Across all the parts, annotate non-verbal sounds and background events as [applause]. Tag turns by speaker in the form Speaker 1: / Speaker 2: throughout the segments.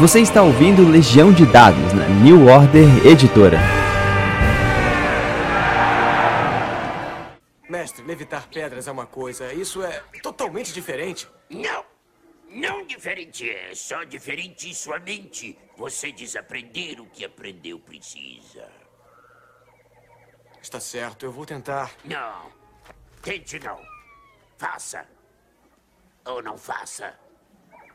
Speaker 1: Você está ouvindo Legião de Dados na New Order Editora.
Speaker 2: Mestre, levitar pedras é uma coisa, isso é totalmente diferente.
Speaker 3: Não! Não diferente é, só diferente em sua mente. Você desaprender o que aprendeu precisa.
Speaker 2: Está certo, eu vou tentar.
Speaker 3: Não. Tente não. Faça. Ou não faça.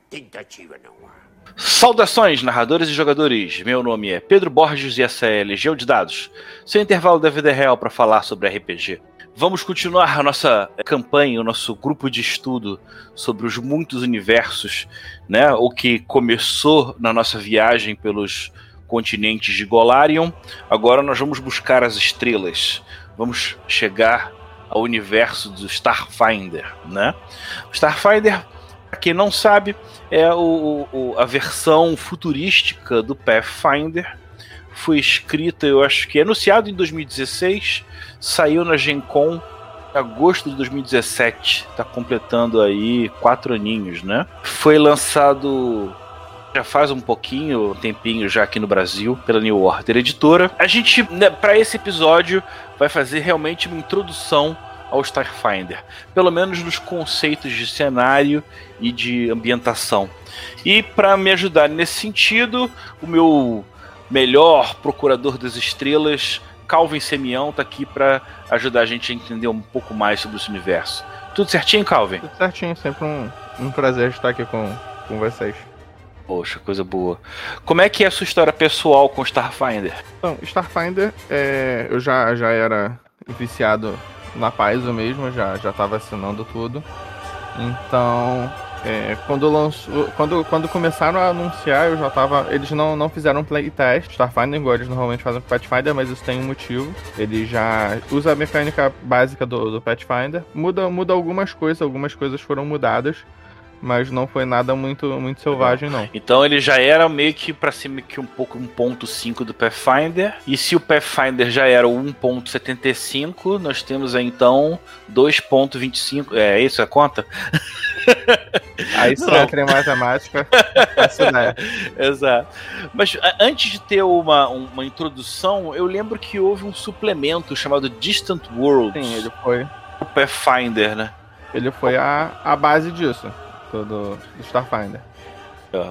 Speaker 3: Tentativa não há.
Speaker 4: Saudações, narradores e jogadores. Meu nome é Pedro Borges e essa é Legião de Dados, seu intervalo da vida real para falar sobre RPG. Vamos continuar a nossa campanha, o nosso grupo de estudo sobre os muitos universos, né? O que começou na nossa viagem pelos continentes de Golarion. Agora nós vamos buscar as estrelas. Vamos chegar ao universo do Starfinder, né? Starfinder, para quem não sabe, é o, o, a versão futurística do Pathfinder. Foi escrita, eu acho que anunciado em 2016, saiu na Gen Con agosto de 2017. Está completando aí quatro aninhos, né? Foi lançado já faz um pouquinho, um tempinho já aqui no Brasil, pela New Order Editora. A gente, né, para esse episódio, vai fazer realmente uma introdução ao Starfinder, pelo menos nos conceitos de cenário e de ambientação. E para me ajudar nesse sentido, o meu melhor procurador das estrelas, Calvin Semião, está aqui para ajudar a gente a entender um pouco mais sobre esse universo. Tudo certinho, Calvin?
Speaker 5: Tudo certinho, sempre um, um prazer estar aqui com, com vocês.
Speaker 4: Poxa, coisa boa. Como é que é a sua história pessoal com Starfinder?
Speaker 5: Então, Starfinder, é, eu já, já era viciado na Paizo mesmo, já, já tava assinando tudo. Então, é, quando, lançou, quando, quando começaram a anunciar, eu já tava. Eles não, não fizeram playtest, Starfinder, igual eles normalmente fazem com Pathfinder, mas isso tem um motivo. Ele já usa a mecânica básica do, do Pathfinder, muda, muda algumas coisas, algumas coisas foram mudadas mas não foi nada muito muito selvagem não.
Speaker 4: Então ele já era meio que para cima que um pouco 1.5 do Pathfinder, e se o Pathfinder já era o 1.75, nós temos aí então 2.25, é isso a conta? [laughs]
Speaker 5: Aí você entra em matemática,
Speaker 4: Exato. Mas antes de ter uma, uma introdução, eu lembro que houve um suplemento chamado Distant Worlds.
Speaker 5: Sim, ele foi.
Speaker 4: O Pathfinder, né?
Speaker 5: Ele foi a, a base disso do, do Starfinder.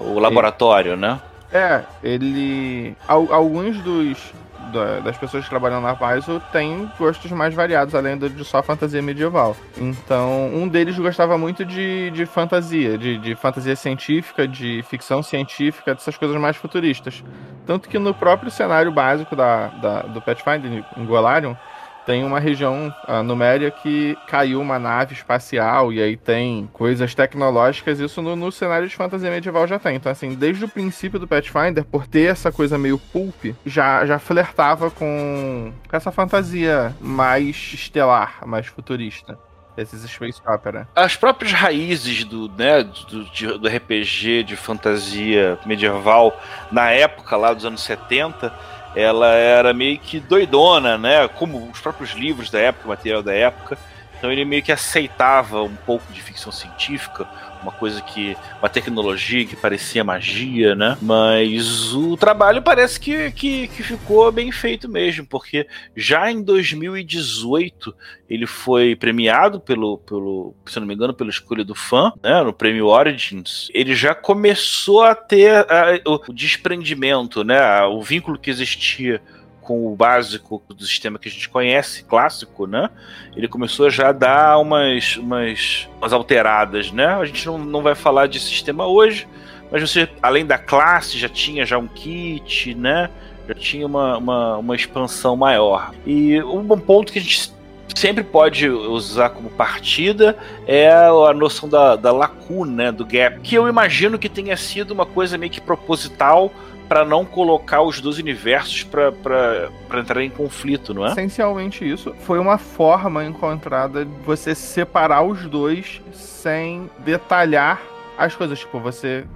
Speaker 4: O laboratório, né?
Speaker 5: É, ele. Alguns dos. Das pessoas que trabalham na Paizo têm gostos mais variados, além de só fantasia medieval. Então, um deles gostava muito de, de fantasia, de, de fantasia científica, de ficção científica, dessas coisas mais futuristas. Tanto que no próprio cenário básico da, da do Pathfinder, em Golarion, tem uma região, a Numéria, que caiu uma nave espacial e aí tem coisas tecnológicas. Isso no, no, cenário de fantasia medieval já tem. Então, assim, desde o princípio do Pathfinder, por ter essa coisa meio pulp, já, já flertava com essa fantasia mais estelar, mais futurista esses space opera.
Speaker 4: As próprias raízes do, né, do, do RPG de fantasia medieval na época lá dos anos 70 ela era meio que doidona, né? Como os próprios livros da época, o material da época. Então ele meio que aceitava um pouco de ficção científica, uma coisa que. uma tecnologia que parecia magia, né? Mas o trabalho parece que, que, que, ficou bem feito mesmo, porque já em 2018 ele foi premiado pelo, pelo se não me engano, pela escolha do fã, né? No prêmio Origins. Ele já começou a ter a, o desprendimento, né? O vínculo que existia com o básico do sistema que a gente conhece, clássico, né? Ele começou já a dar umas, umas, umas alteradas, né? A gente não, não vai falar de sistema hoje, mas você, além da classe, já tinha já um kit, né? Já tinha uma, uma, uma expansão maior. E um ponto que a gente sempre pode usar como partida é a noção da, da lacuna, né, do gap, que eu imagino que tenha sido uma coisa meio que proposital para não colocar os dois universos para entrar em conflito, não é?
Speaker 5: Essencialmente isso. Foi uma forma encontrada de você separar os dois sem detalhar as coisas. Tipo, você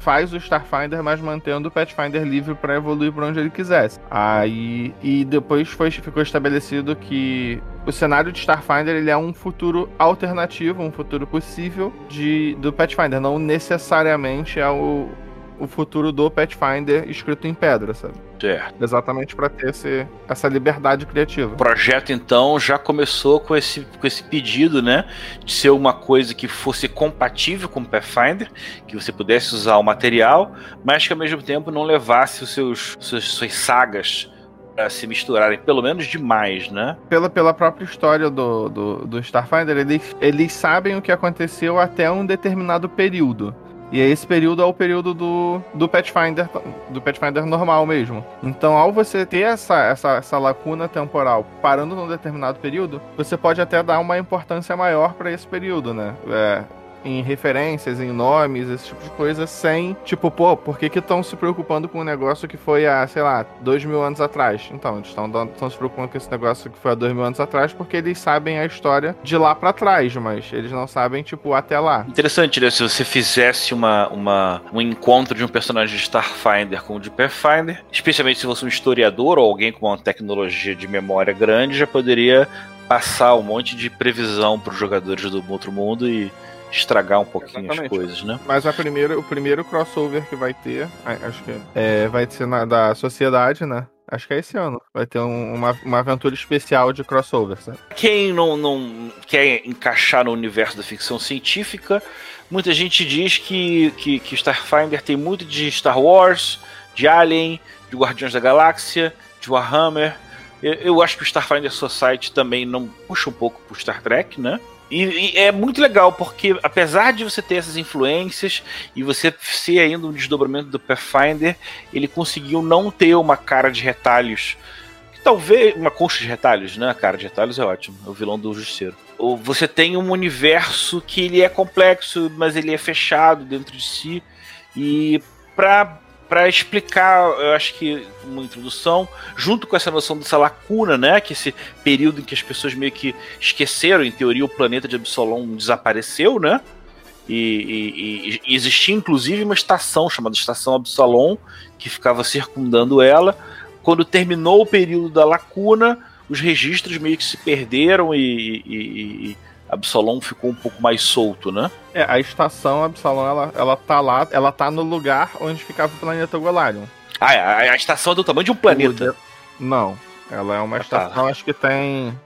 Speaker 5: faz o Starfinder, mas mantendo o Pathfinder livre para evoluir para onde ele quisesse. Aí e depois foi, ficou estabelecido que o cenário de Starfinder ele é um futuro alternativo, um futuro possível de do Pathfinder, não necessariamente é o o futuro do Pathfinder escrito em pedra, sabe?
Speaker 4: Certo.
Speaker 5: Exatamente para ter esse, essa liberdade criativa.
Speaker 4: O projeto, então, já começou com esse, com esse pedido, né? De ser uma coisa que fosse compatível com o Pathfinder, que você pudesse usar o material, mas que ao mesmo tempo não levasse os seus, seus suas sagas a se misturarem, pelo menos demais, né?
Speaker 5: Pela, pela própria história do, do, do Starfinder, eles, eles sabem o que aconteceu até um determinado período. E esse período é o período do, do Pathfinder do Pathfinder normal mesmo. Então, ao você ter essa, essa, essa lacuna temporal parando num determinado período, você pode até dar uma importância maior para esse período, né? É, em referências, em nomes, esse tipo de coisa, sem, tipo, pô, por que estão se preocupando com um negócio que foi há, sei lá, dois mil anos atrás? Então, eles estão se preocupando com esse negócio que foi há dois mil anos atrás porque eles sabem a história de lá para trás, mas eles não sabem, tipo, até lá.
Speaker 4: Interessante, né? Se você fizesse uma, uma, um encontro de um personagem de Starfinder com o de Pathfinder, especialmente se fosse um historiador ou alguém com uma tecnologia de memória grande, já poderia passar um monte de previsão para os jogadores do outro mundo e estragar um pouquinho Exatamente. as coisas, né?
Speaker 5: Mas a primeira, o primeiro crossover que vai ter, acho que é, vai ser na, da sociedade, né? Acho que é esse ano. Vai ter um, uma, uma aventura especial de crossover, sabe?
Speaker 4: Quem não, não quer encaixar no universo da ficção científica, muita gente diz que, que, que Starfinder tem muito de Star Wars, de Alien, de Guardiões da Galáxia, de Warhammer. Eu, eu acho que o Starfinder Society também não puxa um pouco pro Star Trek, né? E, e, é muito legal, porque apesar de você ter essas influências e você ser ainda um desdobramento do Pathfinder, ele conseguiu não ter uma cara de retalhos. Que talvez. Uma concha de retalhos, né? A cara de retalhos é ótimo. É o vilão do Justiceiro. Ou você tem um universo que ele é complexo, mas ele é fechado dentro de si. E para para explicar, eu acho que uma introdução, junto com essa noção dessa lacuna, né, que esse período em que as pessoas meio que esqueceram, em teoria, o planeta de Absolom desapareceu, né? E, e, e, existia inclusive uma estação chamada Estação Absalom que ficava circundando ela. Quando terminou o período da lacuna, os registros meio que se perderam e, e Absalom ficou um pouco mais solto, né?
Speaker 5: É, a estação Absalom, ela, ela tá lá, ela tá no lugar onde ficava o planeta Golarion.
Speaker 4: Ah, é, a, estação é do tamanho de um planeta.
Speaker 5: Não, ela é uma ah, tá. estação, tá. acho que tem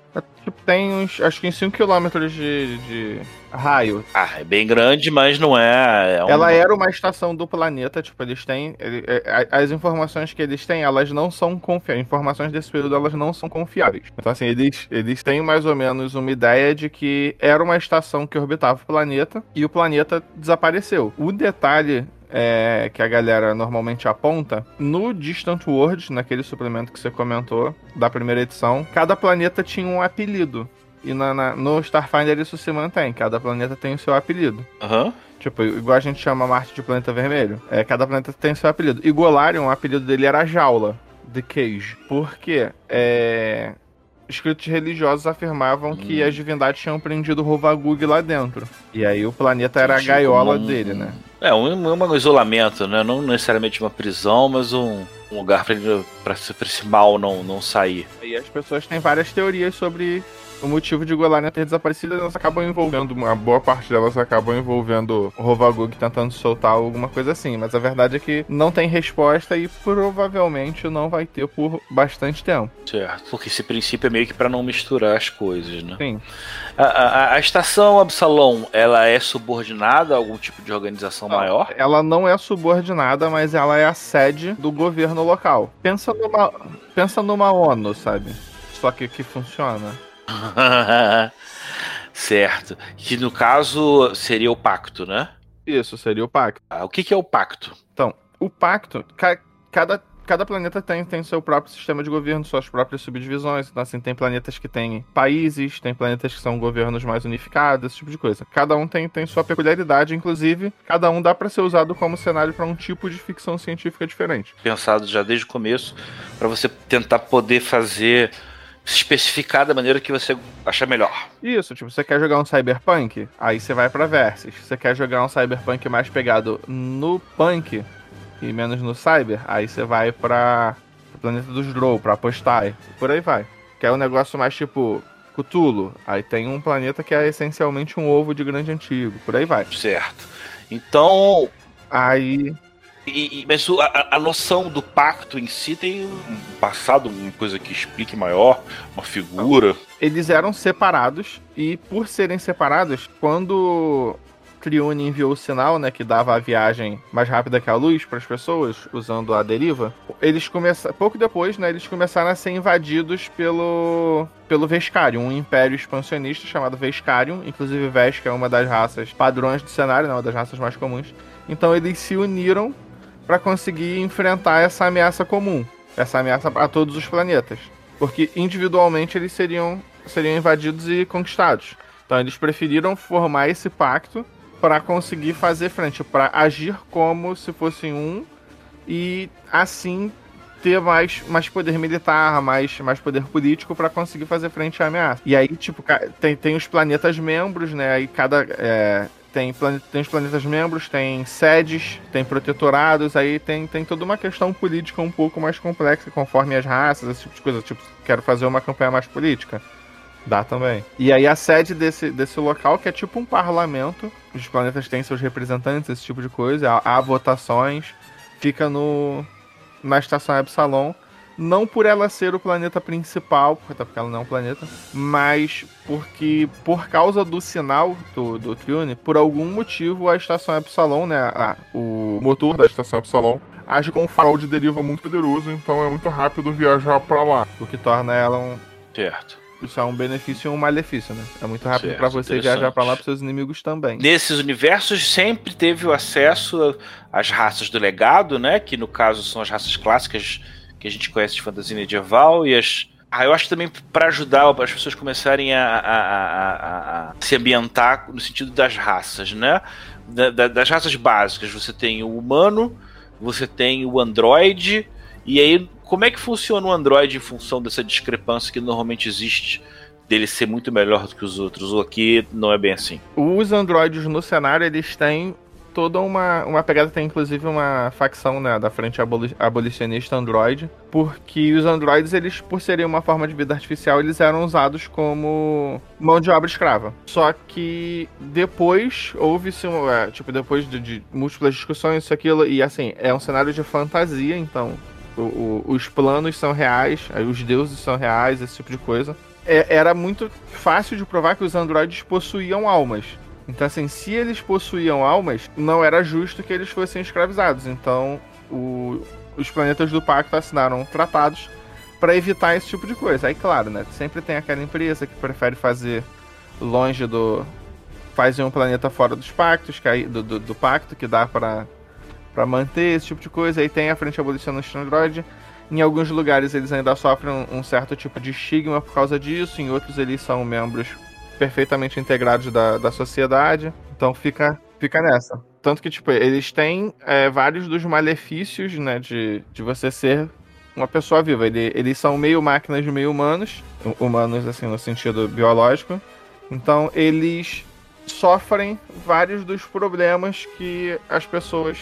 Speaker 5: Tipo, tem uns, acho que em 5 km de, de raio.
Speaker 4: Ah, é bem grande, mas não é. é
Speaker 5: um... Ela era uma estação do planeta, tipo, eles têm. É, as informações que eles têm, elas não são confiáveis. Informações desse período, elas não são confiáveis. Então, assim, eles, eles têm mais ou menos uma ideia de que era uma estação que orbitava o planeta e o planeta desapareceu. O detalhe é, que a galera normalmente aponta, no Distant World, naquele suplemento que você comentou, da primeira edição, cada planeta tinha um apelido. E na, na, no Starfinder isso se mantém, cada planeta tem o seu apelido.
Speaker 4: Aham. Uhum.
Speaker 5: Tipo, igual a gente chama Marte de planeta vermelho. É, cada planeta tem o seu apelido. E Golarion, o apelido dele era Jaula. The Cage. Por quê? É escritos religiosos afirmavam hum. que as divindades tinham prendido o Rovagug lá dentro. E aí o planeta era a gaiola um, dele, né?
Speaker 4: É, um, um, isolamento, né? Não necessariamente uma prisão, mas um, um lugar para esse mal não, não sair.
Speaker 5: E as pessoas têm várias teorias sobre o motivo de Golarion ter desaparecido, elas acabam envolvendo, uma boa parte delas acabam envolvendo o Rovagug tentando soltar alguma coisa assim, mas a verdade é que não tem resposta e provavelmente não vai ter por bastante tempo.
Speaker 4: Certo, porque esse princípio é meio que para não misturar as coisas, né?
Speaker 5: Sim.
Speaker 4: A, a, a, estação Absalom, ela é subordinada a algum tipo de organização não, maior?
Speaker 5: Ela não é subordinada, mas ela é a sede do governo local. Pensa numa, pensa numa ONU, sabe? Só que que funciona. [laughs]
Speaker 4: certo. Que no caso seria o pacto, né?
Speaker 5: Isso, seria o pacto.
Speaker 4: Ah, o que, que é o pacto?
Speaker 5: Então, o pacto, ca cada, cada planeta tem, tem seu próprio sistema de governo, suas próprias subdivisões. Então, assim, tem planetas que têm países, tem planetas que são governos mais unificados, esse tipo de coisa. Cada um tem, tem sua peculiaridade, inclusive, cada um dá para ser usado como cenário para um tipo de ficção científica diferente.
Speaker 4: Pensado já desde o começo, para você tentar poder fazer especificar da maneira que você achar melhor.
Speaker 5: Isso, tipo, você quer jogar um cyberpunk? Aí você vai pra Versus. Você quer jogar um cyberpunk mais pegado no punk e menos no cyber? Aí você vai pra Planeta dos Drow, pra Apostai. Por aí vai. Quer um negócio mais tipo Cthulhu? Aí tem um planeta que é essencialmente um ovo de grande antigo. Por aí vai.
Speaker 4: Certo. Então.
Speaker 5: Aí
Speaker 4: E, mas a, a, noção do pacto em si tem um passado, uma coisa que explique maior, uma figura.
Speaker 5: Eles eram separados e por serem separados, quando Triune enviou o sinal, né, que dava a viagem mais rápida que a luz para as pessoas, usando a deriva, eles começaram, pouco depois, né, eles começaram a ser invadidos pelo pelo Vescarium, um império expansionista chamado Vescarium, inclusive Vesca é uma das raças padrões do cenário, né, uma das raças mais comuns. Então eles se uniram para conseguir enfrentar essa ameaça comum, essa ameaça a todos os planetas, porque individualmente eles seriam seriam invadidos e conquistados. Então eles preferiram formar esse pacto para conseguir fazer frente, para agir como se fossem um e assim ter mais, mais poder militar, mais, mais poder político para conseguir fazer frente à ameaça. E aí, tipo, tem, tem os planetas membros, né? Aí cada. É, tem, tem os planetas membros, tem sedes, tem protetorados, aí tem, tem toda uma questão política um pouco mais complexa, conforme as raças, esse tipo de coisa. Tipo, quero fazer uma campanha mais política. Dá também. E aí a sede desse, desse local, que é tipo um parlamento, os planetas têm seus representantes, esse tipo de coisa, há, há votações, fica no na estação Epsilon não por ela ser o planeta principal, até porque ela não é um planeta, mas porque por causa do sinal do, do Triune, por algum motivo a estação Epsilon, né, a, o motor da estação Epsilon, age com um farol de deriva muito poderoso, então é muito rápido viajar para lá, o que torna ela um
Speaker 4: certo.
Speaker 5: Isso é um benefício e um malefício, né? É muito rápido para você viajar para lá para seus inimigos também.
Speaker 4: Nesses universos sempre teve o acesso às raças do legado, né? Que no caso são as raças clássicas que a gente conhece de fantasia medieval e as. Ah, eu acho também para ajudar as pessoas começarem a, a, a, a, se ambientar no sentido das raças, né? Da, da, das raças básicas. Você tem o humano, você tem o androide, e aí como é que funciona o androide em função dessa discrepância que normalmente existe dele ser muito melhor do que os outros, ou aqui não é bem assim?
Speaker 5: Os androides no cenário, eles têm toda uma, uma pegada, tem inclusive uma facção né, da frente abolicionista Android, porque os androides, eles, por serem uma forma de vida artificial, eles eram usados como mão de obra escrava. Só que depois houve-se, é, tipo, depois de, de múltiplas discussões, isso, aquilo, e assim, é um cenário de fantasia, então o, o, os planos são reais, os deuses são reais, esse tipo de coisa. É, era muito fácil de provar que os androides possuíam almas. Então, assim, se eles possuíam almas, não era justo que eles fossem escravizados. Então, o, os planetas do pacto assinaram tratados para evitar esse tipo de coisa. Aí, claro, né? Sempre tem aquela empresa que prefere fazer longe do. Faz um planeta fora dos pactos, que aí, do, do, do pacto, que dá para manter esse tipo de coisa. Aí tem a frente abolicionista Android. Em alguns lugares eles ainda sofrem um certo tipo de estigma por causa disso, em outros eles são membros perfeitamente integrados da, da sociedade. Então fica, fica nessa. Tanto que, tipo, eles têm é, vários dos malefícios, né, de, de você ser uma pessoa viva. Ele, eles são meio máquinas, meio humanos. Humanos, assim, no sentido biológico. Então, eles sofrem vários dos problemas que as pessoas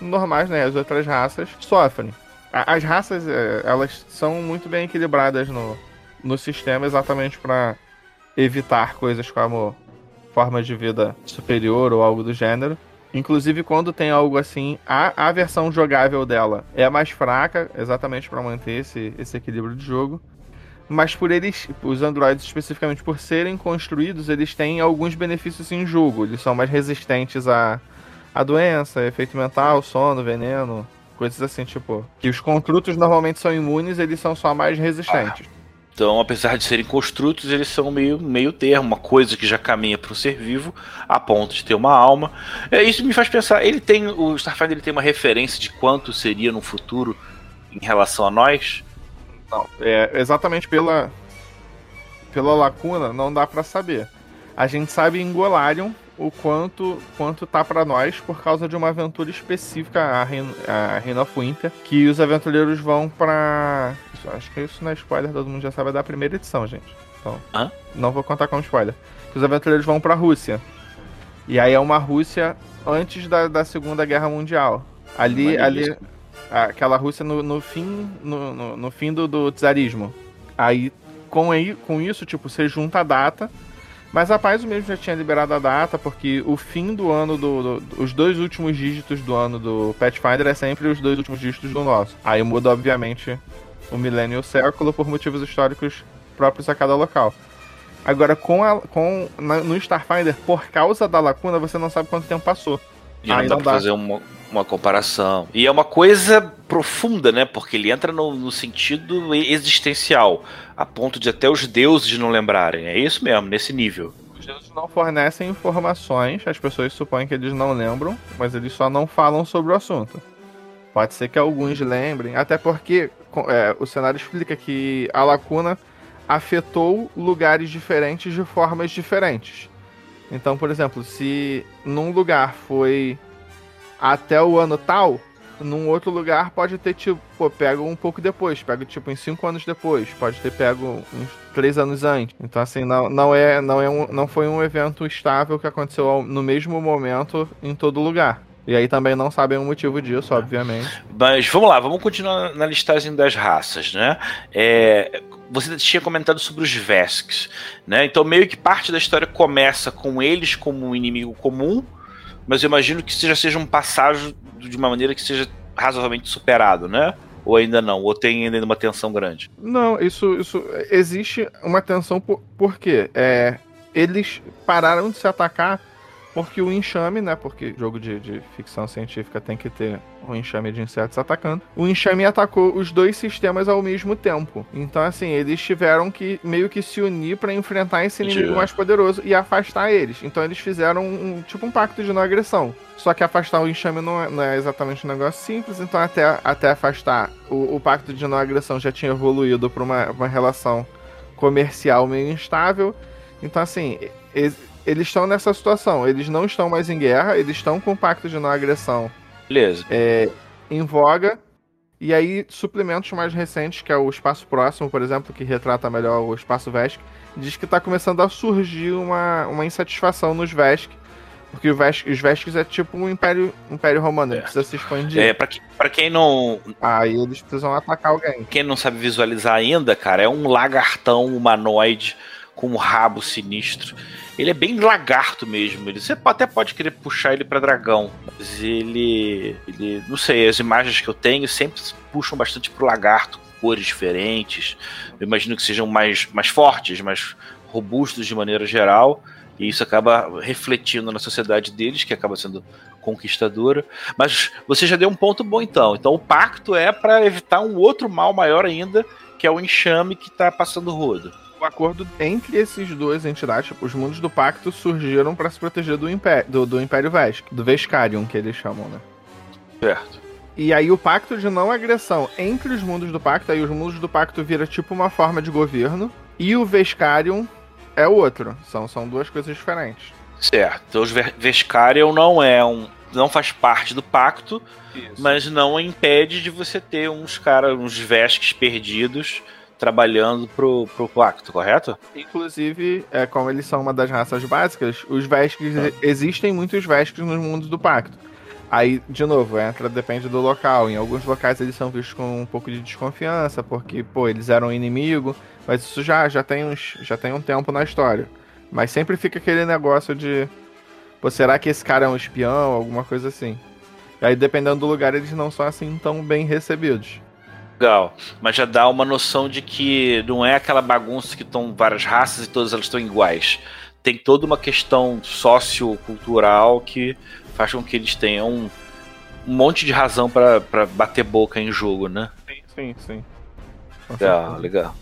Speaker 5: normais, né, as outras raças, sofrem. As raças, é, elas são muito bem equilibradas no, no sistema exatamente para evitar coisas como forma de vida superior ou algo do gênero. Inclusive, quando tem algo assim, a, a versão jogável dela é mais fraca, exatamente para manter esse, esse equilíbrio de jogo. Mas por eles, os androides especificamente por serem construídos, eles têm alguns benefícios em jogo. Eles são mais resistentes a, a doença, efeito mental, sono, veneno, coisas assim, tipo. Que os construtos normalmente são imunes, eles são só mais resistentes.
Speaker 4: Então, apesar de serem construtos, eles são meio, meio termo, uma coisa que já caminha para o ser vivo, a ponto de ter uma alma. É, isso me faz pensar, ele tem. O Starfinder ele tem uma referência de quanto seria no futuro em relação a nós?
Speaker 5: Não, é exatamente pela. Pela lacuna, não dá para saber. A gente sabe em Golarion o quanto quanto tá para nós por causa de uma aventura específica, a Reino of Winter, que os aventureiros vão para acho que isso não é spoiler, todo mundo já sabe é da primeira edição, gente. Então, Hã? não vou contar como spoiler. Que os aventureiros vão para Rússia. E aí é uma Rússia antes da, da Segunda Guerra Mundial. Ali, ali aquela Rússia no, no fim no, no, no, fim do, do czarismo. Aí com, aí com isso, tipo, você junta a data Mas a Paizo mesmo já tinha liberado a data, porque o fim do ano do, do, Os dois últimos dígitos do ano do Pathfinder é sempre os dois últimos dígitos do nosso. Aí muda, obviamente, o milênio e o século por motivos históricos próprios a cada local. Agora, com, a, com na, no Starfinder, por causa da lacuna, você não sabe quanto tempo passou.
Speaker 4: E não Aí dá não pra dá. fazer uma, uma comparação. E é uma coisa profunda, né? Porque ele entra no, no, sentido existencial, a ponto de até os deuses não lembrarem. É isso mesmo, nesse nível.
Speaker 5: Os deuses não fornecem informações, as pessoas supõem que eles não lembram, mas eles só não falam sobre o assunto. Pode ser que alguns lembrem, até porque é, o cenário explica que a lacuna afetou lugares diferentes de formas diferentes. Então, por exemplo, se num lugar foi até o ano tal, num outro lugar pode ter, tipo, pô, pega um pouco depois, pega tipo em cinco anos depois, pode ter pego uns três anos antes. Então, assim, não, não, é, não, é um, não foi um evento estável que aconteceu no mesmo momento em todo lugar. E aí também não sabem o motivo disso, obviamente.
Speaker 4: Mas vamos lá, vamos continuar na listagem das raças, né? É, você tinha comentado sobre os Vesks, né? Então meio que parte da história começa com eles como um inimigo comum, mas eu imagino que já seja um passagem de uma maneira que seja razoavelmente superado, né? Ou ainda não? Ou tem ainda uma tensão grande?
Speaker 5: Não, isso, isso existe uma tensão por, por quê? É, eles pararam de se atacar porque o enxame, né? Porque jogo de, de ficção científica tem que ter um enxame de insetos atacando. O enxame atacou os dois sistemas ao mesmo tempo. Então, assim, eles tiveram que meio que se unir para enfrentar esse inimigo mais poderoso e afastar eles. Então, eles fizeram um, tipo um pacto de não agressão. Só que afastar o enxame não é, não é exatamente um negócio simples. Então, até, até afastar, o, o pacto de não agressão já tinha evoluído para uma, uma relação comercial meio instável. Então, assim, eles estão nessa situação. Eles não estão mais em guerra, eles estão com o pacto de não agressão.
Speaker 4: Beleza.
Speaker 5: É, em voga. E aí, suplementos mais recentes, que é o Espaço Próximo, por exemplo, que retrata melhor o Espaço Vesk, diz que está começando a surgir uma, uma insatisfação nos Vesk. Porque Vesk, os Vesks é tipo um império, império romano, é. ele precisa se expandir.
Speaker 4: É, pra, que, pra quem não.
Speaker 5: Aí eles precisam atacar alguém.
Speaker 4: Quem não sabe visualizar ainda, cara, é um lagartão humanoide com um rabo sinistro. Ele é bem lagarto mesmo. Ele, você até pode querer puxar ele para dragão, mas ele, ele. Não sei, as imagens que eu tenho sempre puxam bastante pro lagarto, cores diferentes. Eu imagino que sejam mais, mais fortes, mais robustos de maneira geral. E isso acaba refletindo na sociedade deles, que acaba sendo conquistadora. Mas você já deu um ponto bom então. Então o pacto é para evitar um outro mal maior ainda, que é o enxame que está passando rodo
Speaker 5: o acordo entre esses duas entidades, tipo, os mundos do pacto surgiram para se proteger do Império, do, do Império Vesk, do Vescarium, que eles chamam, né?
Speaker 4: Certo.
Speaker 5: E aí o pacto de não agressão entre os mundos do pacto, aí os mundos do pacto vira tipo uma forma de governo, e o Vescarium é outro. São, são duas coisas diferentes.
Speaker 4: Certo. Então os Vescarium não é um. não faz parte do pacto, Isso. mas não impede de você ter uns caras, uns Vesques perdidos trabalhando pro, pro pacto, correto?
Speaker 5: Inclusive, é, como eles são uma das raças básicas, os Vesques, ah. existem muitos Vesques nos mundos do pacto. Aí, de novo, entra, depende do local. Em alguns locais eles são vistos com um pouco de desconfiança, porque, pô, eles eram inimigo, mas isso já, já, tem, uns, já tem um tempo na história. Mas sempre fica aquele negócio de, pô, será que esse cara é um espião, alguma coisa assim. E aí, dependendo do lugar, eles não são assim tão bem recebidos
Speaker 4: legal, mas já dá uma noção de que não é aquela bagunça que estão várias raças e todas elas estão iguais. Tem toda uma questão sociocultural que faz com que eles tenham um, um monte de razão para bater boca em jogo, né?
Speaker 5: Sim, sim, sim.
Speaker 4: Legal, legal.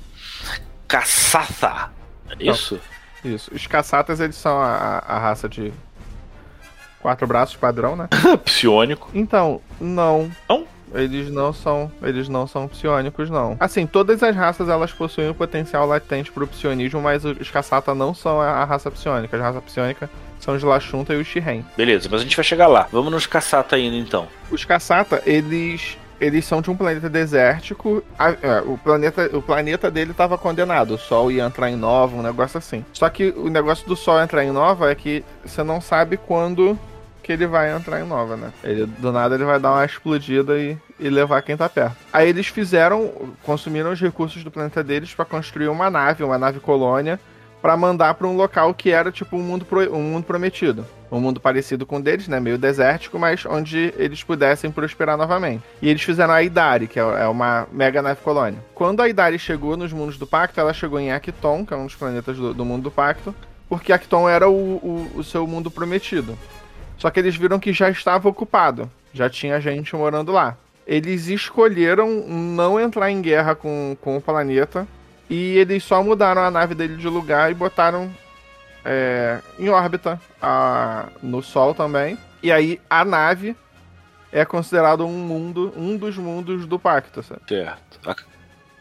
Speaker 4: Caçata, é isso?
Speaker 5: Isso. Os caçatas, eles são a, a raça de quatro braços padrão, né? [laughs]
Speaker 4: Psiônico.
Speaker 5: Então, não.
Speaker 4: Não?
Speaker 5: Eles não são, eles não são psionicos não. Assim, todas as raças elas possuem o potencial latente pro psionismo, mas os caçata não são a raça psionica. A raça psionica são os Lashunta e os Shiren.
Speaker 4: Beleza, mas a gente vai chegar lá. Vamos nos caçata ainda então.
Speaker 5: Os caçata, eles eles são de um planeta desértico. É, o planeta, o planeta dele estava condenado. O Sol ia entrar em nova, um negócio assim. Só que o negócio do Sol entrar em nova é que você não sabe quando que ele vai entrar em nova, né? Ele, do nada ele vai dar uma explodida e, e levar quem tá perto. Aí eles fizeram, consumiram os recursos do planeta deles para construir uma nave, uma nave colônia, pra mandar pra um local que era tipo um mundo, pro- um mundo prometido. Um mundo parecido com o deles, né? Meio desértico, mas onde eles pudessem prosperar novamente. E eles fizeram a Idari, que é é uma mega nave colônia. Quando a Idari chegou nos mundos do Pacto, ela chegou em Acton, que é um dos planetas do, do mundo do Pacto, porque Acton era o, o, o seu mundo prometido. Só que eles viram que já estava ocupado, já tinha gente morando lá. Eles escolheram não entrar em guerra com, com o planeta e eles só mudaram a nave dele de lugar e botaram é, em órbita a- no Sol também. E aí a nave é considerado um mundo, um dos mundos do Pacto, sabe?
Speaker 4: Certo.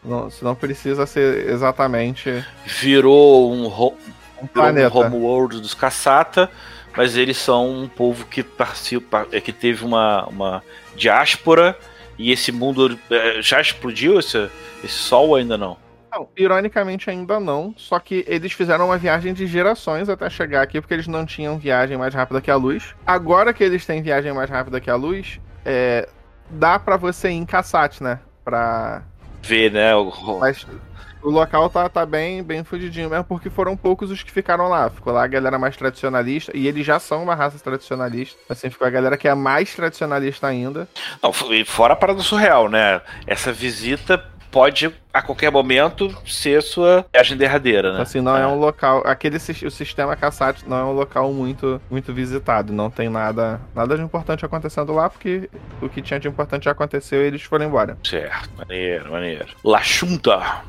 Speaker 5: Não, se não precisa ser exatamente
Speaker 4: Virou um, ro-
Speaker 5: um
Speaker 4: virou um
Speaker 5: planeta.
Speaker 4: homeworld dos Caçata, mas eles são um povo que participa, é, que teve uma, uma diáspora e esse mundo é, já explodiu esse, esse sol ainda não?
Speaker 5: Não, ironicamente ainda não, só que eles fizeram uma viagem de gerações até chegar aqui, porque eles não tinham viagem mais rápida que a luz. Agora que eles têm viagem mais rápida que a luz, é, dá pra você ir em Cassat, né? Pra...
Speaker 4: Ver, né? o-
Speaker 5: Mas o local tá, tá bem, bem fudidinho mesmo, porque foram poucos os que ficaram lá. Ficou lá a galera mais tradicionalista, e eles já são uma raça tradicionalista. Assim, ficou a galera que é mais tradicionalista ainda.
Speaker 4: Não, e fora a parada surreal, né? Essa visita pode a qualquer momento ser sua viagem derradeira, né?
Speaker 5: Assim, não é um local. Aquele o sistema Cassat não é um local muito, muito visitado. Não tem nada, nada de importante acontecendo lá, porque o que tinha de importante já aconteceu e eles foram embora.
Speaker 4: Certo, maneiro, maneiro. Lachunta.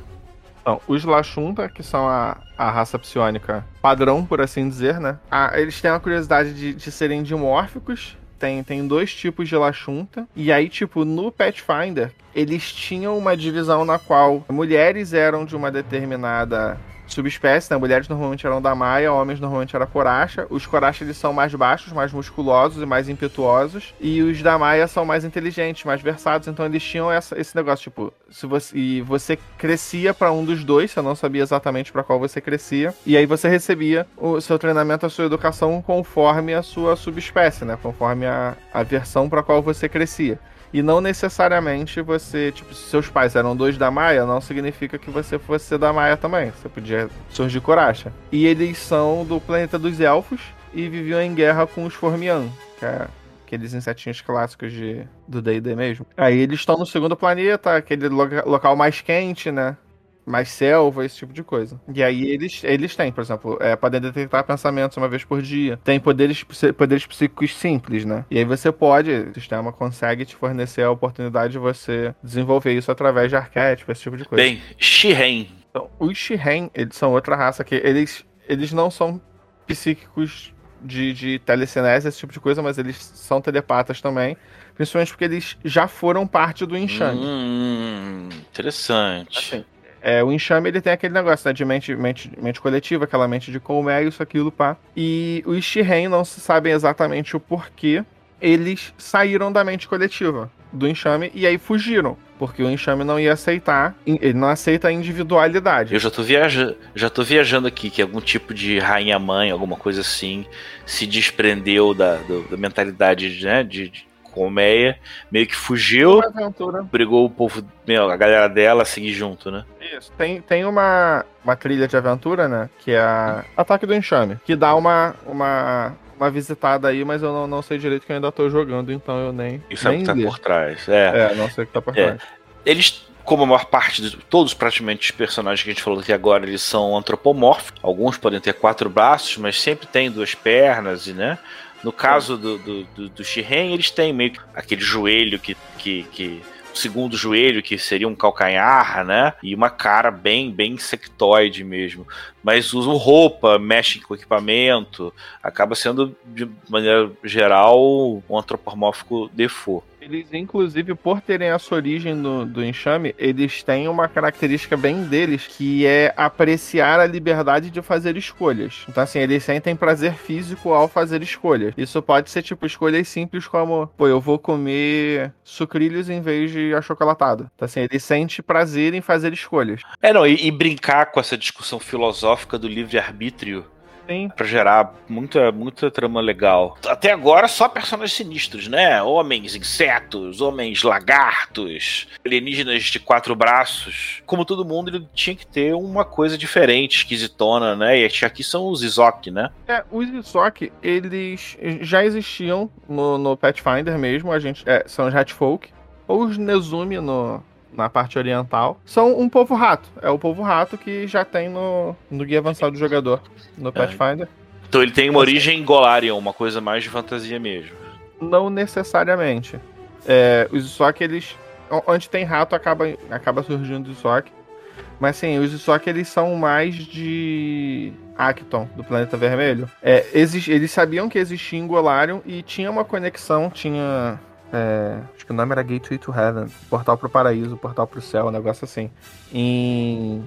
Speaker 5: Então, os Lashunta, que são a, a raça psiônica padrão, por assim dizer, né? Ah, eles têm a curiosidade de, de serem dimórficos. Tem, tem dois tipos de Lashunta. E aí, tipo, no Pathfinder, eles tinham uma divisão na qual mulheres eram de uma determinada subespécie, né? Mulheres normalmente eram da Maia, homens normalmente era Coracha. Os Coracha eles são mais baixos, mais musculosos e mais impetuosos. E os da Maia são mais inteligentes, mais versados. Então eles tinham essa- esse negócio, tipo, se você, e você crescia pra um dos dois, você não sabia exatamente pra qual você crescia. E aí você recebia o seu treinamento, a sua educação conforme a sua subespécie, né? Conforme a, a versão pra qual você crescia. E não necessariamente você, tipo, se seus pais eram dois da Maia, não significa que você fosse ser da Maia também. Você podia surgir Coracha. E eles são do planeta dos elfos e viviam em guerra com os Formian, que é aqueles insetinhos clássicos de, do D&D mesmo. Aí eles estão no segundo planeta, aquele loca- local mais quente, né? Mais selva, esse tipo de coisa. E aí eles, eles têm, por exemplo, é, podem detectar pensamentos uma vez por dia. Tem poderes, poderes psíquicos simples, né? E aí você pode, o sistema consegue te fornecer a oportunidade de você desenvolver isso através de arquétipo, esse tipo de coisa.
Speaker 4: Bem, Shiren.
Speaker 5: Então, os Shiren, eles são outra raça que eles, eles não são psíquicos de, de telecinese, esse tipo de coisa, mas eles são telepatas também. Principalmente porque eles já foram parte do enxame.
Speaker 4: Hum, interessante.
Speaker 5: Assim, é, o enxame ele tem aquele negócio né, de mente, mente, mente coletiva, aquela mente de colmeia, isso, aquilo, pá. E os Shiren não se sabem exatamente o porquê eles saíram da mente coletiva do enxame e aí fugiram. Porque o enxame não ia aceitar, ele não aceita a individualidade.
Speaker 4: Eu já tô viajando, já tô viajando aqui que algum tipo de rainha mãe, alguma coisa assim, se desprendeu da, do- da mentalidade né, de, de colmeia, meio que fugiu, brigou o povo, meu, a galera dela a seguir junto, né?
Speaker 5: Isso. Tem, tem uma, uma trilha de aventura, né? Que é a Ataque do Enxame. Que dá uma, uma, uma visitada aí, mas eu não, não sei direito que eu ainda tô jogando, então eu nem.
Speaker 4: E sabe o
Speaker 5: nem
Speaker 4: que tá
Speaker 5: li.
Speaker 4: por trás. É.
Speaker 5: É, não sei o que tá por
Speaker 4: É.
Speaker 5: trás.
Speaker 4: Eles, como a maior parte de todos praticamente os personagens que a gente falou aqui agora, eles são antropomórficos. Alguns podem ter quatro braços, mas sempre tem duas pernas, e né? No caso do, do, do, do Shiren, eles têm meio que aquele joelho que, que, que. Segundo joelho, que seria um calcanhar, né? E uma cara bem, bem insectoide mesmo. Mas usam roupa, mexem com equipamento. Acaba sendo, de maneira geral, um antropomórfico default.
Speaker 5: Eles, inclusive, por terem essa origem do, do enxame, eles têm uma característica bem deles, que é apreciar a liberdade de fazer escolhas. Então, assim, eles sentem prazer físico ao fazer escolhas. Isso pode ser, tipo, escolhas simples como, pô, eu vou comer sucrilhos em vez de achocolatado. Então, assim, ele sente prazer em fazer escolhas.
Speaker 4: É, não, e, e brincar com essa discussão filosófica do livre-arbítrio
Speaker 5: Sim.
Speaker 4: Pra gerar muita, muita trama legal. Até agora, só personagens sinistros, né? Homens, insetos, homens lagartos, alienígenas de quatro braços. Como todo mundo, ele tinha que ter uma coisa diferente, esquisitona, né? E aqui são os Izok, né?
Speaker 5: É, os Izok, eles já existiam no, no Pathfinder mesmo. A gente, é, são os Hatfolk. Ou os Nezumi no, na parte oriental, são um povo rato. É o povo rato que já tem no, no guia avançado do jogador, no Pathfinder.
Speaker 4: Então ele tem uma origem Golarion, uma coisa mais de fantasia mesmo.
Speaker 5: Não necessariamente. É, os Isok, eles. Onde tem rato, acaba, acaba surgindo os Isok. Mas sim, os Isok, eles são mais de. Acton, do planeta vermelho. É, eles sabiam que existia em Golarion e tinha uma conexão, tinha é, acho que o nome era Gateway to Heaven, Portal pro Paraíso, Portal pro Céu, um negócio assim. Em,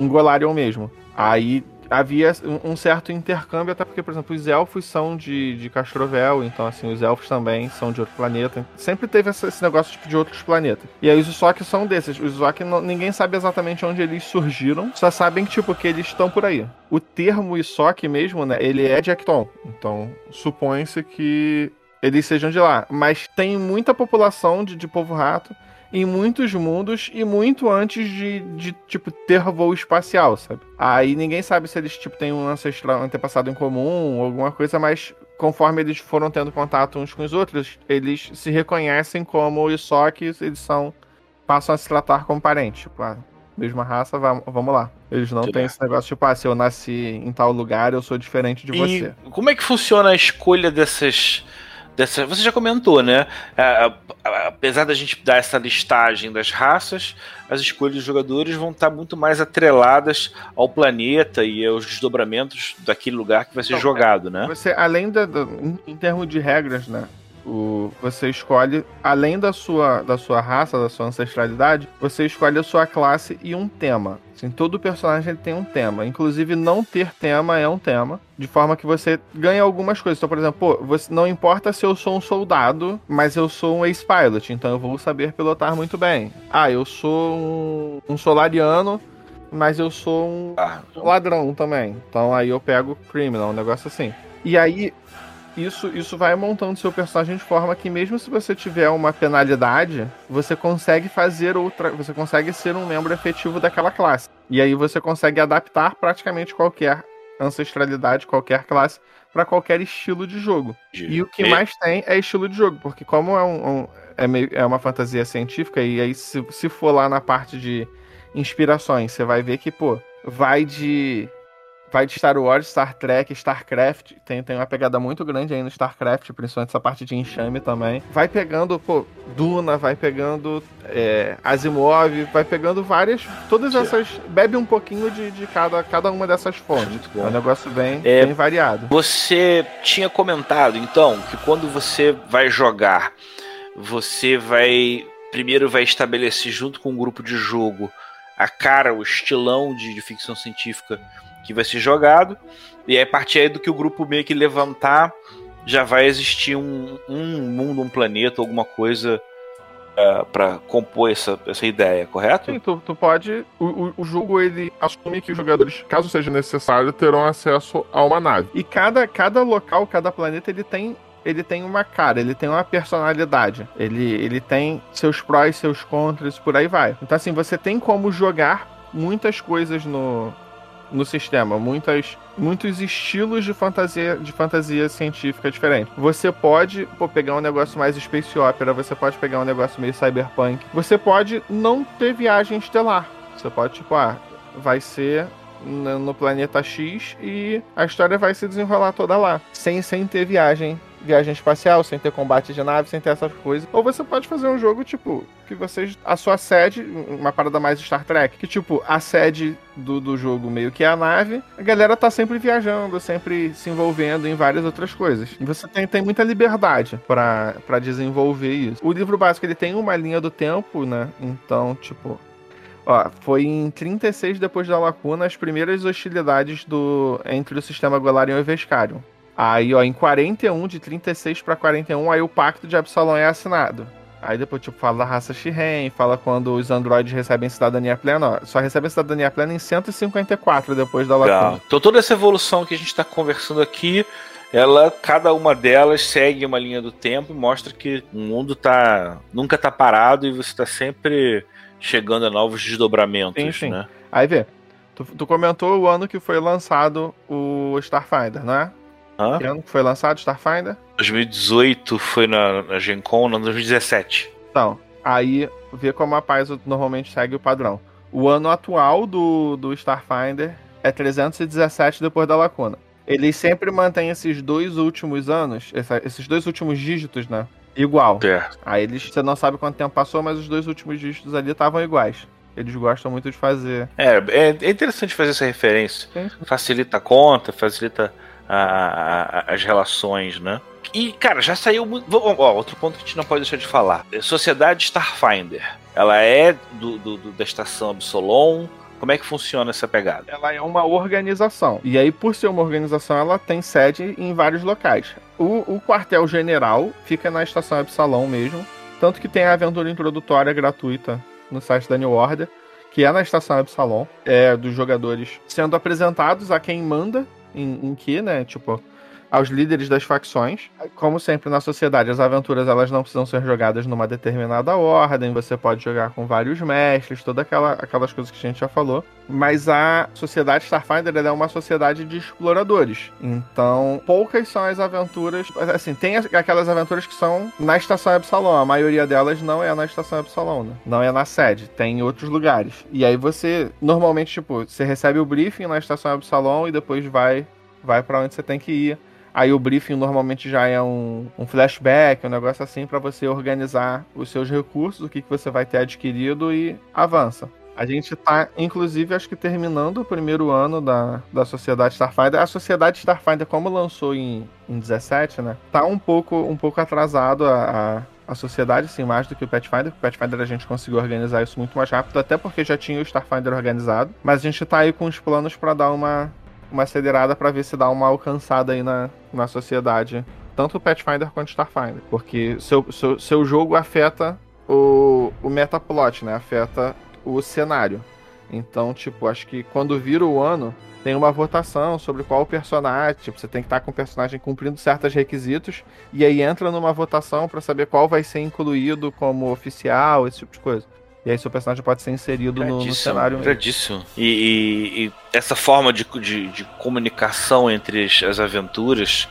Speaker 5: em Golarion mesmo. Aí havia um certo intercâmbio, até porque, por exemplo, os elfos são de, de Castrovel, então, assim, os elfos também são de outro planeta. Sempre teve esse, negócio tipo, de outros planetas. E aí os Usok são desses. Os Usok, ninguém sabe exatamente onde eles surgiram, só sabem que, tipo, que eles estão por aí. O termo Isok mesmo, né, ele é de Acton. Então, supõe-se que eles sejam de lá. Mas tem muita população de, de povo rato em muitos mundos e muito antes de, de, tipo, ter voo espacial, sabe? Aí ninguém sabe se eles, tipo, têm um ancestral, um antepassado em comum ou alguma coisa, mas conforme eles foram tendo contato uns com os outros, eles se reconhecem como Isoques, eles são... passam a se tratar como parentes, tipo, ah, mesma raça, vamos lá. Eles não têm esse negócio, tipo, ah, se eu nasci em tal lugar, eu sou diferente de e você.
Speaker 4: Como é que funciona a escolha dessas dessa. Você já comentou, né? apesar da gente dar essa listagem das raças, as escolhas dos jogadores vão estar muito mais atreladas ao planeta e aos desdobramentos daquele lugar que vai ser então, jogado, né?
Speaker 5: Você, além da, da, em termos de regras, né? O, você escolhe, além da sua, da sua raça, da sua ancestralidade, você escolhe a sua classe e um tema. Assim, todo personagem tem um tema. Inclusive, não ter tema é um tema. De forma que você ganha algumas coisas. Então, por exemplo, pô, você, não importa se eu sou um soldado, mas eu sou um ace-pilot. Então eu vou saber pilotar muito bem. Ah, eu sou um, um solariano mas eu sou um ah, ladrão também. Então aí eu pego criminal, um negócio assim. E aí isso, isso vai montando seu personagem de forma que mesmo se você tiver uma penalidade, você consegue fazer outra, você consegue ser um membro efetivo daquela classe. E aí você consegue adaptar praticamente qualquer ancestralidade, qualquer classe para qualquer estilo de jogo. E o que mais tem é estilo de jogo, porque como é um, um é, meio, é uma fantasia científica e aí se, se for lá na parte de inspirações, você vai ver que, pô, vai de vai de Star Wars, Star Trek, StarCraft. Tem, tem uma pegada muito grande aí no StarCraft, principalmente essa parte de enxame também. Vai pegando, pô, Duna, vai pegando é, Asimov, vai pegando várias. Todas essas. Bebe um pouquinho de, de cada, cada uma dessas fontes. É um negócio bem, é, bem variado.
Speaker 4: Você tinha comentado, então, que quando você vai jogar, você vai. Primeiro vai estabelecer junto com um grupo de jogo a cara, o estilão de, de ficção científica que vai ser jogado. E aí, a partir aí do que o grupo meio que levantar, já vai existir um, um mundo, um planeta, alguma coisa uh, é, para compor essa, essa ideia, correto?
Speaker 5: Sim, tu, tu pode. O, o, jogo ele assume que os jogadores, caso seja necessário, terão acesso a uma nave. E cada, cada local, cada planeta, ele tem ele tem uma cara, ele tem uma personalidade. Ele, ele tem seus prós, seus contras, por aí vai. Então, assim, você tem como jogar muitas coisas no, no sistema, muitas, muitos estilos de fantasia, de fantasia científica diferente. Você pode pô, pegar um negócio mais space opera, você pode pegar um negócio meio cyberpunk, você pode não ter viagem estelar. Você pode, tipo, ah, vai ser no planeta X e a história vai se desenrolar toda lá, sem, sem ter viagem viagem espacial, sem ter combate de nave, sem ter essas coisas. Ou você pode fazer um jogo, tipo, que vocês. A sua sede, uma parada mais Star Trek, que, tipo, a sede do, do jogo meio que é a nave, a galera tá sempre viajando, sempre se envolvendo em várias outras coisas. E você tem, tem muita liberdade para desenvolver isso. O livro básico ele tem uma linha do tempo, né? Então, tipo, Ó, foi em 36 depois da lacuna as primeiras hostilidades do entre o sistema Golarion e Vescarion. Aí, ó, em 41, de 36 para 41, aí o Pacto de Absalom é assinado. Aí depois, tipo, fala da raça Shiren, fala quando os androides recebem cidadania plena. Ó, só recebem cidadania plena em 154 depois da lacuna.
Speaker 4: Então toda essa evolução que a gente está conversando aqui, ela, cada uma delas segue uma linha do tempo e mostra que o mundo tá nunca tá parado e você está sempre chegando a novos desdobramentos,
Speaker 5: Sim, sim.
Speaker 4: né?
Speaker 5: Aí vê, tu, tu comentou o ano que foi lançado o Starfinder, não é?
Speaker 4: Hã?
Speaker 5: Que ano que foi lançado o Starfinder?
Speaker 4: 2018 foi na, na Gen Con, não, 2017.
Speaker 5: Então, aí vê como a paz normalmente segue o padrão. O ano atual do, do Starfinder é 317 depois da lacuna. Ele sempre mantém esses dois últimos anos, esses dois últimos dígitos, né? Igual.
Speaker 4: Certo.
Speaker 5: Aí eles, você não sabe quanto tempo passou, mas os dois últimos dígitos ali estavam iguais. Eles gostam muito de fazer.
Speaker 4: É, é, é interessante fazer essa referência.
Speaker 5: Sim.
Speaker 4: Facilita a conta, facilita a- a- as relações, né? E, cara, já saiu muito. Ó, outro ponto que a gente não pode deixar de falar. É Sociedade Starfinder. Ela é do, do- do- da estação Absolom. Como é que funciona essa pegada?
Speaker 5: Ela é uma organização. E aí, por ser uma organização, ela tem sede em vários locais. O, o quartel-general fica na estação Epsilon mesmo. Tanto que tem a aventura introdutória gratuita no site da New Order, que é na estação Epsilon, é dos jogadores sendo apresentados a quem manda em, em que, né? Tipo, aos líderes das facções. Como sempre na sociedade, as aventuras elas não precisam ser jogadas numa determinada ordem, você pode jogar com vários mestres, todas aquela, aquelas coisas que a gente já falou. Mas a sociedade Starfinder é uma sociedade de exploradores. Então, poucas são as aventuras. Assim, tem as- aquelas aventuras que são na estação Epsilon. A maioria delas não é na estação Epsilon, né? Não é na sede, tem em outros lugares. E aí você, normalmente, tipo, você recebe o briefing na estação Epsilon e depois vai, vai para onde você tem que ir. Aí o briefing normalmente já é um, um flashback, um negócio assim, para você organizar os seus recursos, o que, que você vai ter adquirido e avança. A gente tá, inclusive, acho que terminando o primeiro ano da, da Sociedade Starfinder. A Sociedade Starfinder, como lançou em, em 17, né? Tá um pouco, um pouco atrasado a, a, a sociedade, sim, mais do que o Pathfinder. O Pathfinder a gente conseguiu organizar isso muito mais rápido, até porque já tinha o Starfinder organizado. Mas a gente tá aí com os planos para dar uma, uma acelerada para ver se dá uma alcançada aí na, na sociedade. Tanto o Pathfinder quanto o Starfinder. Porque seu, seu, seu jogo afeta o, o metaplot, né? Afeta o cenário. Então, tipo, acho que quando vira o ano, tem uma votação sobre qual personagem. Tipo, você tem que estar com o personagem cumprindo certos requisitos. E aí entra numa votação para saber qual vai ser incluído como oficial, esse tipo de coisa. E aí seu personagem pode ser inserido no, no cenário.
Speaker 4: iradíssimo. E, e- e essa forma de, de, de comunicação entre as, as aventuras,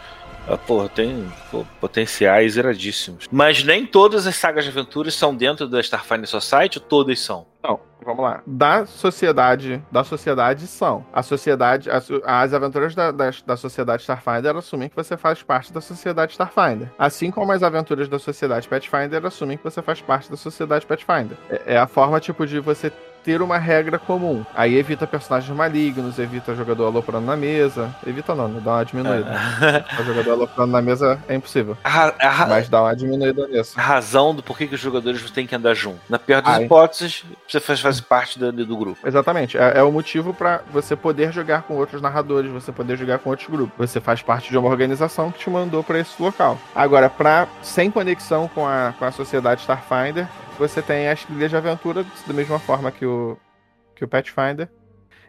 Speaker 4: ah, porra, tem pô, potenciais iradíssimos. Mas nem todas as sagas de aventuras são dentro da Starfinder Society, todas são?
Speaker 5: Não, vamos lá. Da sociedade, da sociedade são. A sociedade, as, as aventuras da, da, da sociedade Starfinder assumem que você faz parte da sociedade Starfinder. Assim como as aventuras da sociedade Pathfinder assumem que você faz parte da sociedade Pathfinder. É, é a forma, tipo, de você ter uma regra comum. Aí evita personagens malignos, evita jogador aloprando na mesa. Evita não, né? Dá uma diminuída. O jogador aloprando na mesa é impossível.
Speaker 4: A, a
Speaker 5: Mas dá uma diminuída nisso.
Speaker 4: a razão do porquê que os jogadores têm que andar junto. Na pior das
Speaker 5: Ai.
Speaker 4: hipóteses, você faz, faz parte do, do grupo.
Speaker 5: Exatamente. É, é o motivo pra você poder jogar com outros narradores, você poder jogar com outros grupos. Você faz parte de uma organização que te mandou pra esse local. Agora, pra, sem conexão com a, com a sociedade Starfinder, você tem as trilhas de aventura da mesma forma que o, que o Pathfinder.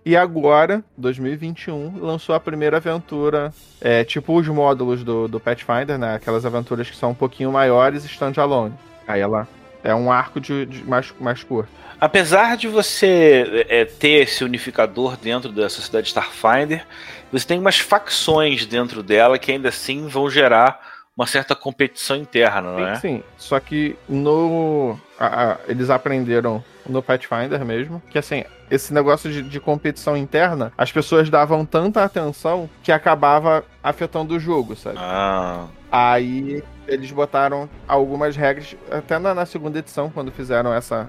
Speaker 5: E agora, 2021, lançou a primeira aventura, é, tipo os módulos do, do Pathfinder, né? Aquelas aventuras que são um pouquinho maiores standalone. Aí ela é um arco de, de mais, mais curto.
Speaker 4: Apesar de você é, ter esse unificador dentro da sociedade Starfinder, você tem umas facções dentro dela que ainda assim vão gerar uma certa competição interna, não é?
Speaker 5: Sim, sim. Só que no. a- a- eles aprenderam no Pathfinder mesmo. Que assim, esse negócio de, de competição interna, as pessoas davam tanta atenção que acabava afetando o jogo, sabe?
Speaker 4: Ah,
Speaker 5: Aí eles botaram algumas regras, até na, na segunda edição, quando fizeram essa.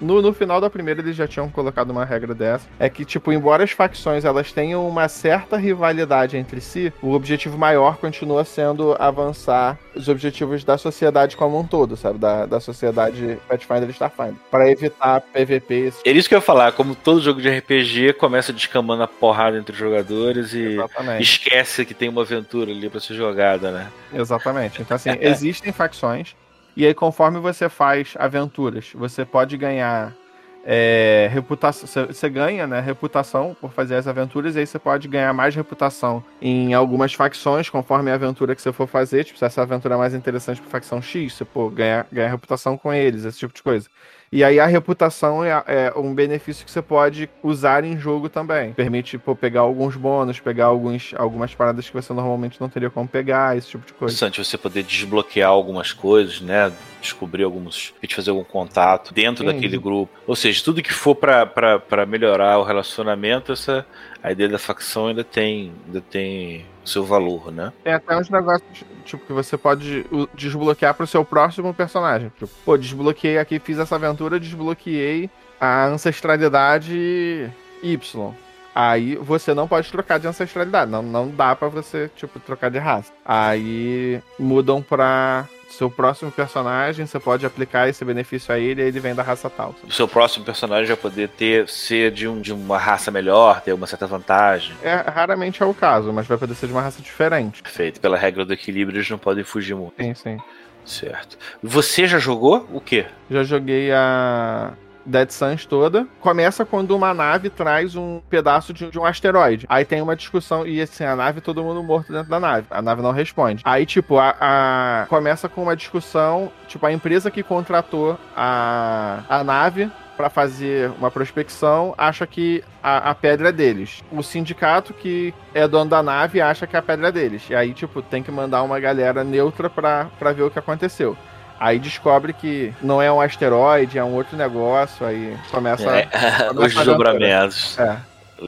Speaker 5: No, no final da primeira eles já tinham colocado uma regra dessa. É que, tipo, embora as facções elas tenham uma certa rivalidade entre si, o objetivo maior continua sendo avançar os objetivos da sociedade como um todo, sabe? Da, da sociedade Pathfinder e Starfinder. Para evitar PVP.
Speaker 4: é isso que eu ia falar. Como todo jogo de RPG começa descambando a porrada entre os jogadores e
Speaker 5: Exatamente.
Speaker 4: esquece que tem uma aventura ali pra ser jogada, né?
Speaker 5: Exatamente. Então, assim, [laughs] existem facções. E aí, conforme você faz aventuras, você pode ganhar é, reputação. Você ganha, né? Reputação por fazer as aventuras, e aí você pode ganhar mais reputação em algumas facções, conforme a aventura que você for fazer. Tipo, se essa aventura é mais interessante pra facção X, você pô, ganha, ganha reputação com eles, esse tipo de coisa. E aí a reputação é, é, um benefício que você pode usar em jogo também. Permite pô, pegar alguns bônus, pegar alguns, algumas paradas que você normalmente não teria como pegar, esse tipo de coisa.
Speaker 4: Interessante você poder desbloquear algumas coisas, né? Descobrir alguns. fazer algum contato dentro Sim. daquele grupo. Ou seja, tudo que for para melhorar o relacionamento, essa, a ideia da facção ainda tem, ainda tem seu valor, né?
Speaker 5: Tem até uns negócios, tipo, que você pode desbloquear pro seu próximo personagem. Tipo, pô, desbloqueei aqui, fiz essa aventura, desbloqueei a ancestralidade Y. Aí você não pode trocar de ancestralidade. Não, não dá para você, tipo, trocar de raça. Aí mudam pra seu próximo personagem, você pode aplicar esse benefício a ele e ele vem da raça tal.
Speaker 4: O seu próximo personagem vai poder ter ser de, um, de uma raça melhor, ter uma certa vantagem.
Speaker 5: É, raramente é o caso, mas vai poder ser de uma raça diferente.
Speaker 4: Perfeito. Pela regra do equilíbrio, eles não podem fugir muito.
Speaker 5: Sim, sim.
Speaker 4: Certo. Você já jogou o quê?
Speaker 5: Já joguei a Dead Suns toda. Começa quando uma nave traz um pedaço de, de, um asteroide. Aí tem uma discussão, e assim, a nave, todo mundo morto dentro da nave. A nave não responde. Aí, tipo, a, a... começa com uma discussão, tipo, a empresa que contratou a, a nave para fazer uma prospecção acha que a, a, pedra é deles. O sindicato que é dono da nave acha que a pedra é deles. E aí, tipo, tem que mandar uma galera neutra pra, pra ver o que aconteceu. Aí descobre que não é um asteroide, é um outro negócio, aí começa,
Speaker 4: é, começa [laughs] os desdobramentos. É.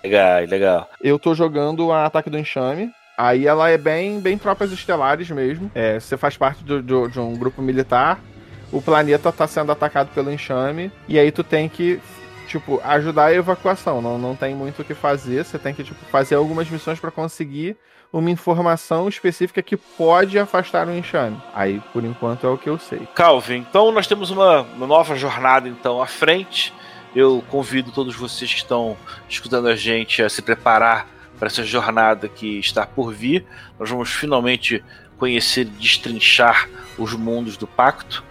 Speaker 4: Legal, legal.
Speaker 5: Eu tô jogando a Ataque do Enxame. Aí ela é bem, bem tropas estelares mesmo. É, você faz parte do, do, de um grupo militar. O planeta tá sendo atacado pelo enxame. E aí tu tem que, tipo, ajudar a evacuação. Não, não tem muito o que fazer. Você tem que, tipo, fazer algumas missões para conseguir uma informação específica que pode afastar o enxame. Aí, por enquanto, é o que eu sei.
Speaker 4: Calvin, então nós temos uma, uma nova jornada então à frente. Eu convido todos vocês que estão escutando a gente a se preparar para essa jornada que está por vir. Nós vamos finalmente conhecer e destrinchar os mundos do pacto.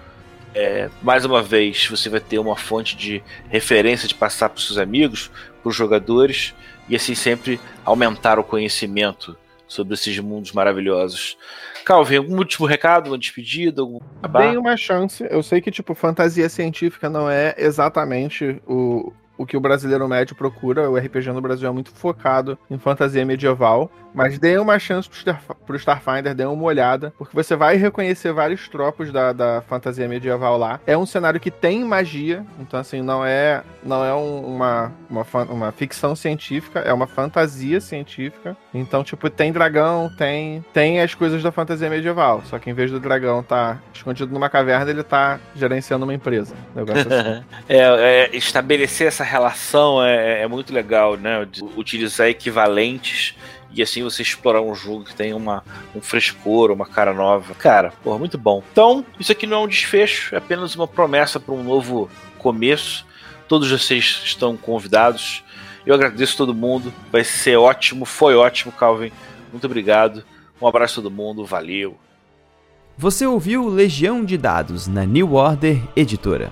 Speaker 4: É, mais uma vez, você vai ter uma fonte de referência de passar para os seus amigos, para os jogadores, e assim sempre aumentar o conhecimento sobre esses mundos maravilhosos. Calvin, algum último recado, uma despedida? Algum...
Speaker 5: Bem uma chance. Eu sei que, tipo, fantasia científica não é exatamente o, o que o brasileiro médio procura. O RPG no Brasil é muito focado em fantasia medieval. Mas dê uma chance pro, Star, pro Starfinder, dê uma olhada, porque você vai reconhecer vários tropos da, da fantasia medieval lá. É um cenário que tem magia, então assim, não é não é um, uma, uma, uma ficção científica, é uma fantasia científica. Então, tipo, tem dragão, tem tem as coisas da fantasia medieval, só que em vez do dragão tá escondido numa caverna, ele tá gerenciando uma empresa. [laughs] Assim.
Speaker 4: é, é, estabelecer essa relação é, é muito legal, né? De utilizar equivalentes e assim você explorar um jogo que tem uma, um frescor, uma cara nova. Cara, porra, muito bom. Então, isso aqui não é um desfecho, é apenas uma promessa para um novo começo. Todos vocês estão convidados. Eu agradeço todo mundo. Vai ser ótimo, foi ótimo, Calvin. Muito obrigado. Um abraço a todo mundo, valeu.
Speaker 1: Você ouviu Legião de Dados na New Order Editora.